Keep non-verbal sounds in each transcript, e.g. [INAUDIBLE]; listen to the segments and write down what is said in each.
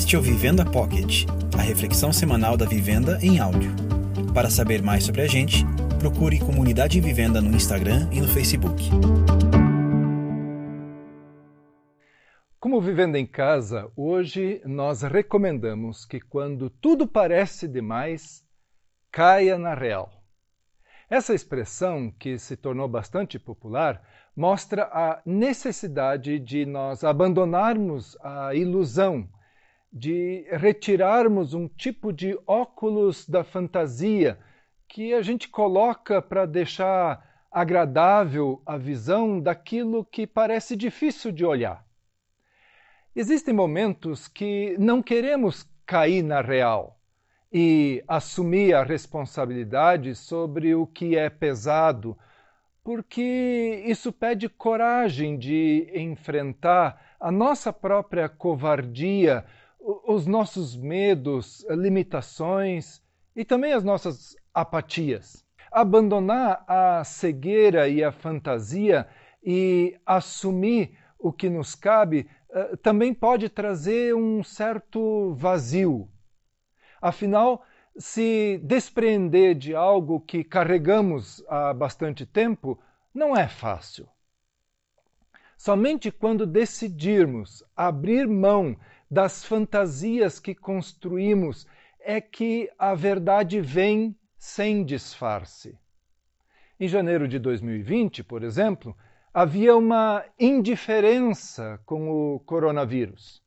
Este é o Vivenda Pocket, a reflexão semanal da vivenda em áudio. Para saber mais sobre a gente, procure Comunidade Vivenda no Instagram e no Facebook. Como Vivenda em Casa, hoje nós recomendamos que quando tudo parece demais, caia na real. Essa expressão, que se tornou bastante popular, mostra a necessidade de nós abandonarmos a ilusão, de retirarmos um tipo de óculos da fantasia que a gente coloca para deixar agradável a visão daquilo que parece difícil de olhar. Existem momentos que não queremos cair na real e assumir a responsabilidade sobre o que é pesado, porque isso pede coragem de enfrentar a nossa própria covardia, os nossos medos, limitações e também as nossas apatias. Abandonar a cegueira e a fantasia e assumir o que nos cabe uh, também pode trazer um certo vazio. Afinal, se despreender de algo que carregamos há bastante tempo não é fácil. Somente quando decidirmos abrir mão das fantasias que construímos é que a verdade vem sem disfarce. Em janeiro de 2020, por exemplo, havia uma indiferença com o coronavírus.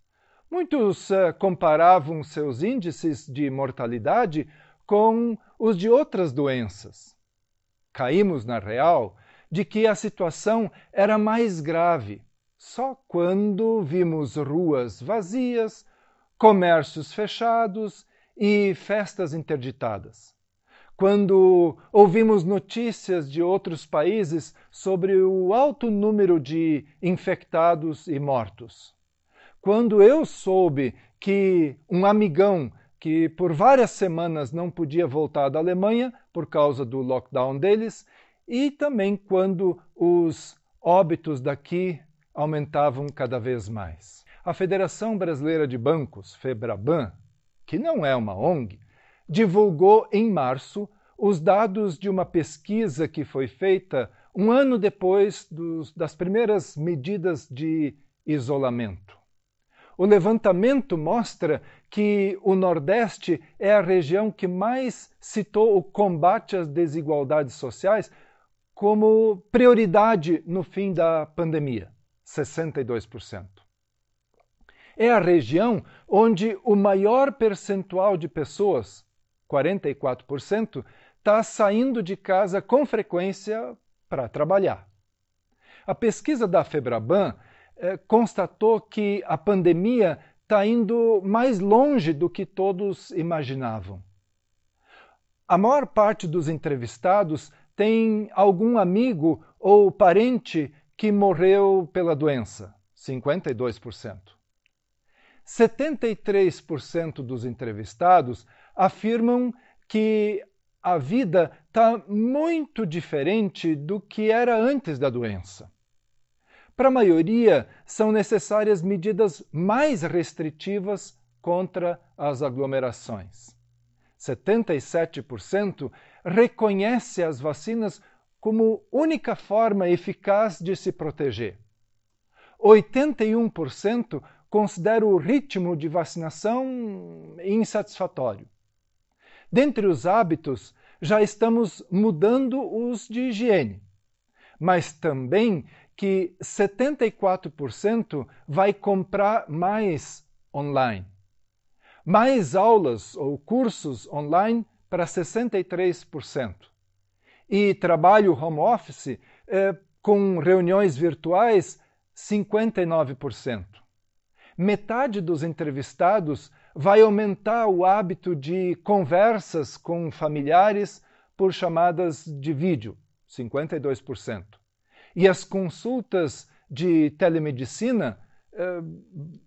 Muitos uh, comparavam seus índices de mortalidade com os de outras doenças. Caímos na real de que a situação era mais grave só quando vimos ruas vazias, comércios fechados e festas interditadas. Quando ouvimos notícias de outros países sobre o alto número de infectados e mortos quando eu soube que um amigão que por várias semanas não podia voltar da Alemanha por causa do lockdown deles, e também quando os óbitos daqui aumentavam cada vez mais. A Federação Brasileira de Bancos, FEBRABAN, que não é uma ONG, divulgou em março os dados de uma pesquisa que foi feita um ano depois dos, das primeiras medidas de isolamento. O levantamento mostra que o Nordeste é a região que mais citou o combate às desigualdades sociais como prioridade no fim da pandemia 62%. É a região onde o maior percentual de pessoas, 44%, está saindo de casa com frequência para trabalhar. A pesquisa da Febraban eh, constatou que a pandemia está indo mais longe do que todos imaginavam. A maior parte dos entrevistados tem algum amigo ou parente que morreu pela doença, 52%. 73% dos entrevistados afirmam que a vida está muito diferente do que era antes da doença. Para a maioria, são necessárias medidas mais restritivas contra as aglomerações. 77% reconhece as vacinas como única forma eficaz de se proteger. 81% considera o ritmo de vacinação insatisfatório. Dentre os hábitos, já estamos mudando os de higiene, mas também que 74% vai comprar mais online. Mais aulas ou cursos online para 63%. E trabalho home office eh, com reuniões virtuais, 59%. Metade dos entrevistados vai aumentar o hábito de conversas com familiares por chamadas de vídeo, 52% e as consultas de telemedicina uh,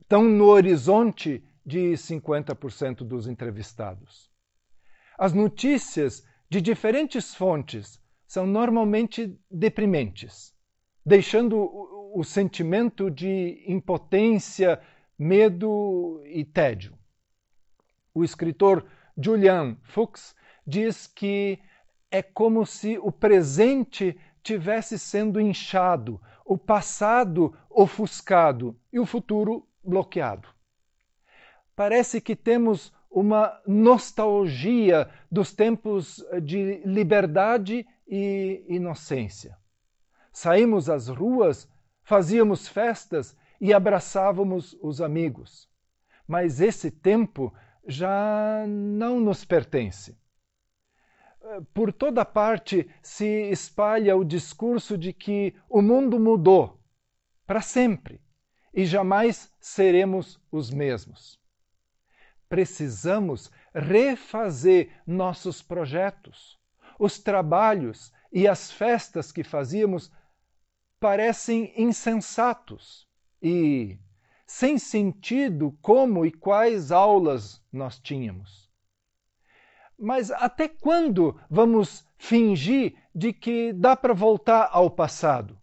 estão no horizonte de 50% dos entrevistados. As notícias de diferentes fontes são normalmente deprimentes, deixando o, o sentimento de impotência, medo e tédio. O escritor Julian Fuchs diz que é como se o presente tivesse sendo inchado, o passado ofuscado e o futuro bloqueado. Parece que temos uma nostalgia dos tempos de liberdade e inocência. Saímos às ruas, fazíamos festas e abraçávamos os amigos. Mas esse tempo já não nos pertence. Por toda parte se espalha o discurso de que o mundo mudou para sempre e jamais seremos os mesmos. Precisamos refazer nossos projetos. Os trabalhos e as festas que fazíamos parecem insensatos e sem sentido como e quais aulas nós tínhamos. Mas até quando vamos fingir de que dá para voltar ao passado?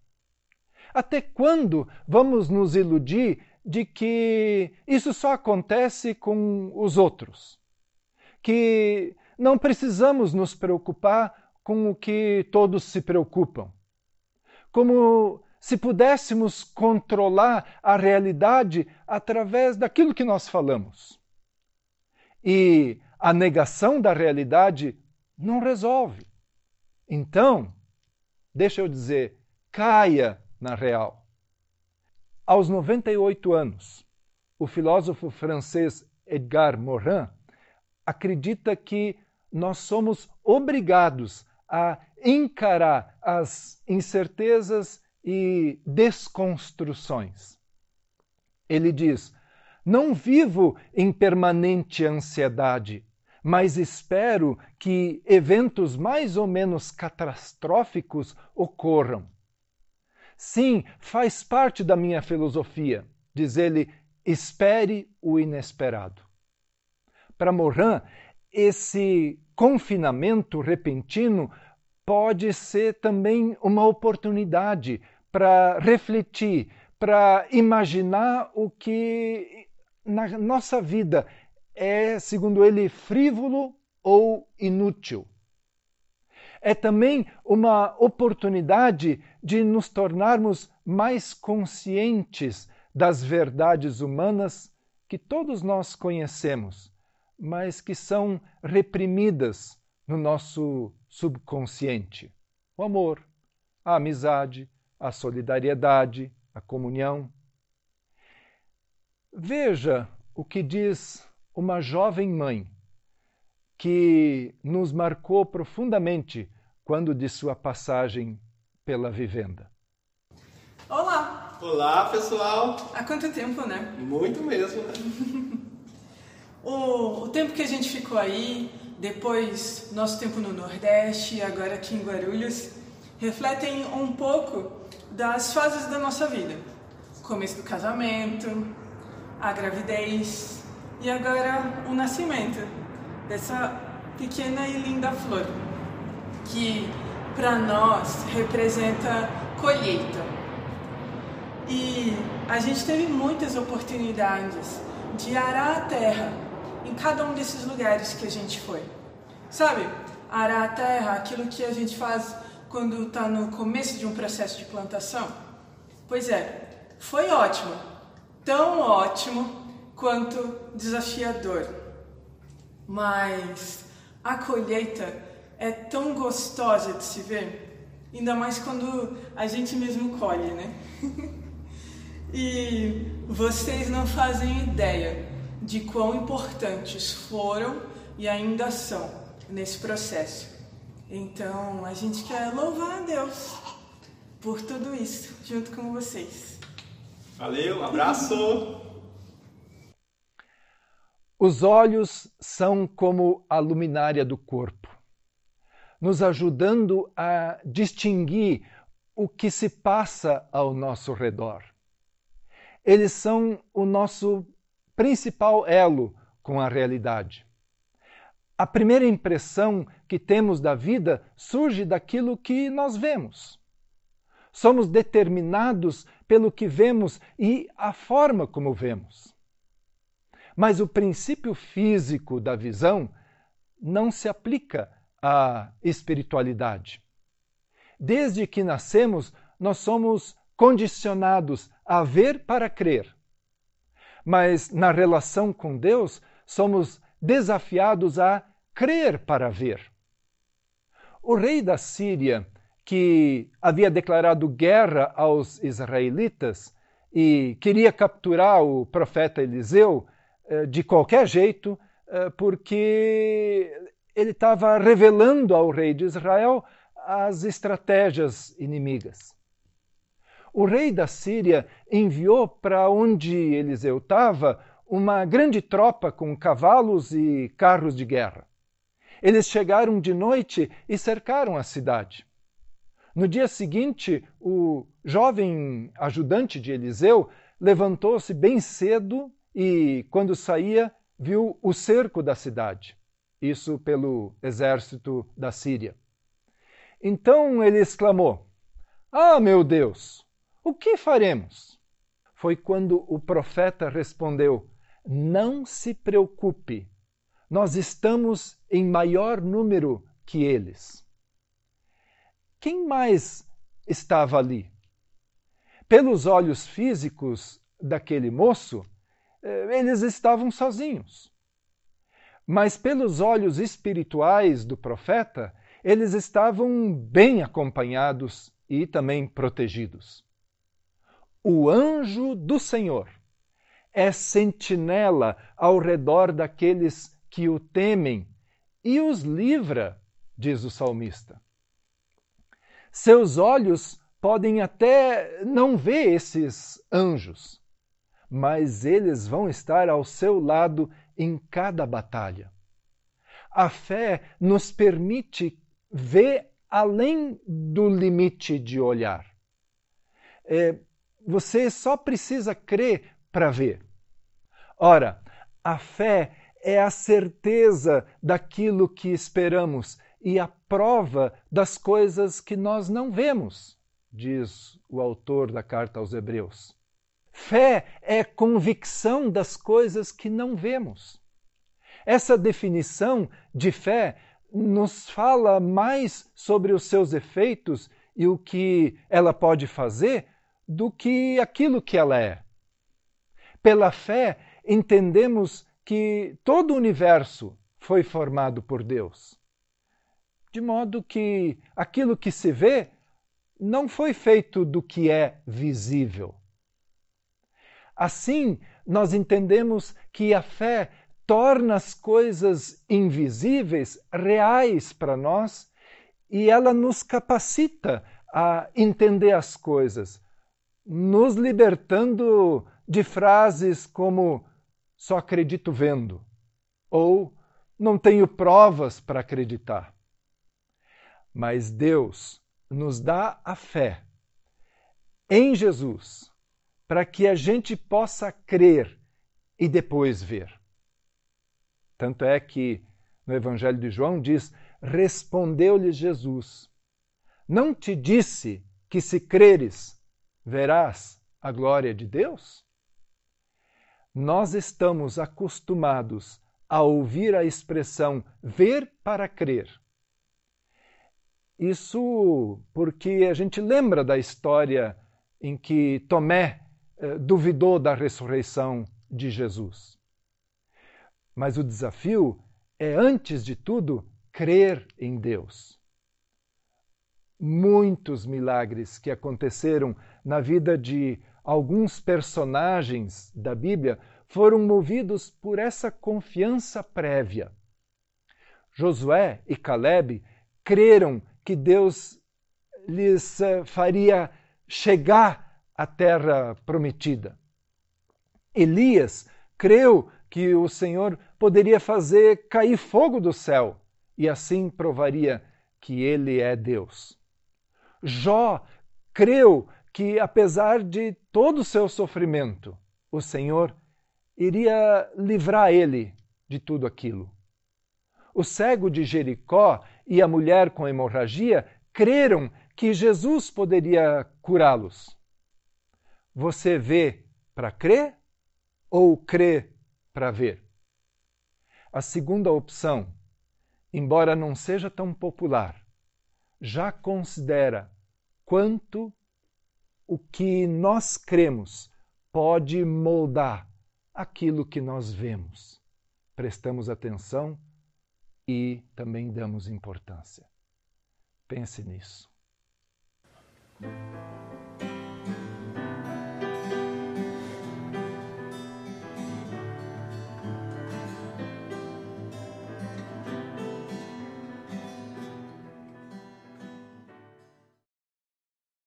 Até quando vamos nos iludir de que isso só acontece com os outros? Que não precisamos nos preocupar com o que todos se preocupam? Como se pudéssemos controlar a realidade através daquilo que nós falamos. E a negação da realidade não resolve. Então, deixa eu dizer, caia na real. Aos 98 anos, o filósofo francês Edgar Morin acredita que nós somos obrigados a encarar as incertezas e desconstruções. Ele diz: Não vivo em permanente ansiedade, mas espero que eventos mais ou menos catastróficos ocorram. Sim, faz parte da minha filosofia, diz ele, espere o inesperado. Para Morin, esse confinamento repentino pode ser também uma oportunidade para refletir, para imaginar o que na nossa vida é, segundo ele, frívolo ou inútil. É também uma oportunidade de nos tornarmos mais conscientes das verdades humanas que todos nós conhecemos, mas que são reprimidas no nosso subconsciente: o amor, a amizade, a solidariedade, a comunhão. Veja o que diz uma jovem mãe que nos marcou profundamente quando de sua passagem pela vivenda. Olá! Olá, pessoal! Há quanto tempo, né? Muito mesmo, né? [LAUGHS] o, o tempo que a gente ficou aí, depois nosso tempo no Nordeste e agora aqui em Guarulhos, refletem um pouco das fases da nossa vida. começo do casamento, a gravidez e agora o nascimento dessa pequena e linda flor, que para nós representa colheita. E a gente teve muitas oportunidades de arar a terra em cada um desses lugares que a gente foi. Sabe, arar a terra, aquilo que a gente faz quando está no começo de um processo de plantação? Pois é, foi ótimo, tão ótimo quanto desafiador. Mas a colheita é tão gostosa de se ver, ainda mais quando a gente mesmo colhe, né? [LAUGHS] e vocês não fazem ideia de quão importantes foram e ainda são nesse processo. Então, a gente quer louvar a Deus por tudo isso, junto com vocês. Valeu, um abraço! [LAUGHS] Os olhos são como a luminária do corpo, nos ajudando a distinguir o que se passa ao nosso redor. Eles são o nosso principal elo com a realidade. A primeira impressão que temos da vida surge daquilo que nós vemos. Somos determinados pelo que vemos e a forma como vemos. Mas o princípio físico da visão não se aplica à espiritualidade. Desde que nascemos, nós somos condicionados a ver para crer. Mas na relação com Deus, somos desafiados a crer para ver. O rei da Síria, que havia declarado guerra aos israelitas e queria capturar o profeta Eliseu de qualquer jeito, eh, porque ele estava revelando ao rei de Israel as estratégias inimigas. O rei da Síria enviou para onde Eliseu estava uma grande tropa com cavalos e carros de guerra. Eles chegaram de noite e cercaram a cidade. No dia seguinte, o jovem ajudante de Eliseu levantou-se bem cedo e, quando saía, viu o cerco da cidade. Isso pelo exército da Síria. Então ele exclamou: Ah, meu Deus, o que faremos? Foi quando o profeta respondeu: Não se preocupe, nós estamos em maior número que eles. Quem mais estava ali? Pelos olhos físicos daquele moço, eles estavam sozinhos. Mas pelos olhos espirituais do profeta, eles estavam bem acompanhados e também protegidos. O anjo do Senhor é sentinela ao redor daqueles que o temem e os livra, diz o salmista. Seus olhos podem até não ver esses anjos, mas eles vão estar ao seu lado em cada batalha. A fé nos permite ver além do limite de olhar. É, você só precisa crer para ver. Ora, a fé é a certeza daquilo que esperamos e a prova das coisas que nós não vemos, diz o autor da carta aos Hebreus. Fé é convicção das coisas que não vemos. Essa definição de fé nos fala mais sobre os seus efeitos e o que ela pode fazer do que aquilo que ela é. Pela fé, entendemos que todo o universo foi formado por Deus. De modo que aquilo que se vê não foi feito do que é visível. Assim, nós entendemos que a fé torna as coisas invisíveis reais para nós e ela nos capacita a entender as coisas, nos libertando de frases como só acredito vendo, ou não tenho provas para acreditar. Mas Deus nos dá a fé em Jesus para que a gente possa crer e depois ver. Tanto é que no Evangelho de João diz: Respondeu-lhe Jesus: Não te disse que se creres, verás a glória de Deus? nós estamos acostumados a ouvir a expressão ver para crer. Isso porque a gente lembra da história em que Tomé eh, duvidou da ressurreição de Jesus. Mas o desafio é, antes de tudo, crer em Deus. Muitos milagres que aconteceram na vida de alguns personagens da Bíblia foram movidos por essa confiança prévia. Josué e Caleb creram que Deus lhes eh, faria chegar à terra prometida. Elias creu que o Senhor poderia fazer cair fogo do céu e assim provaria que ele é Deus. Jó creu que, apesar de todo o seu sofrimento, o Senhor iria livrar ele de tudo aquilo. O cego de Jericó e a mulher com hemorragia creram que Jesus poderia curá-los. Você vê para crer ou crê para ver. A segunda opção, embora não seja tão popular, já considera quanto o que nós cremos pode moldar aquilo que nós vemos. Prestamos atenção e também damos importância. Pense nisso.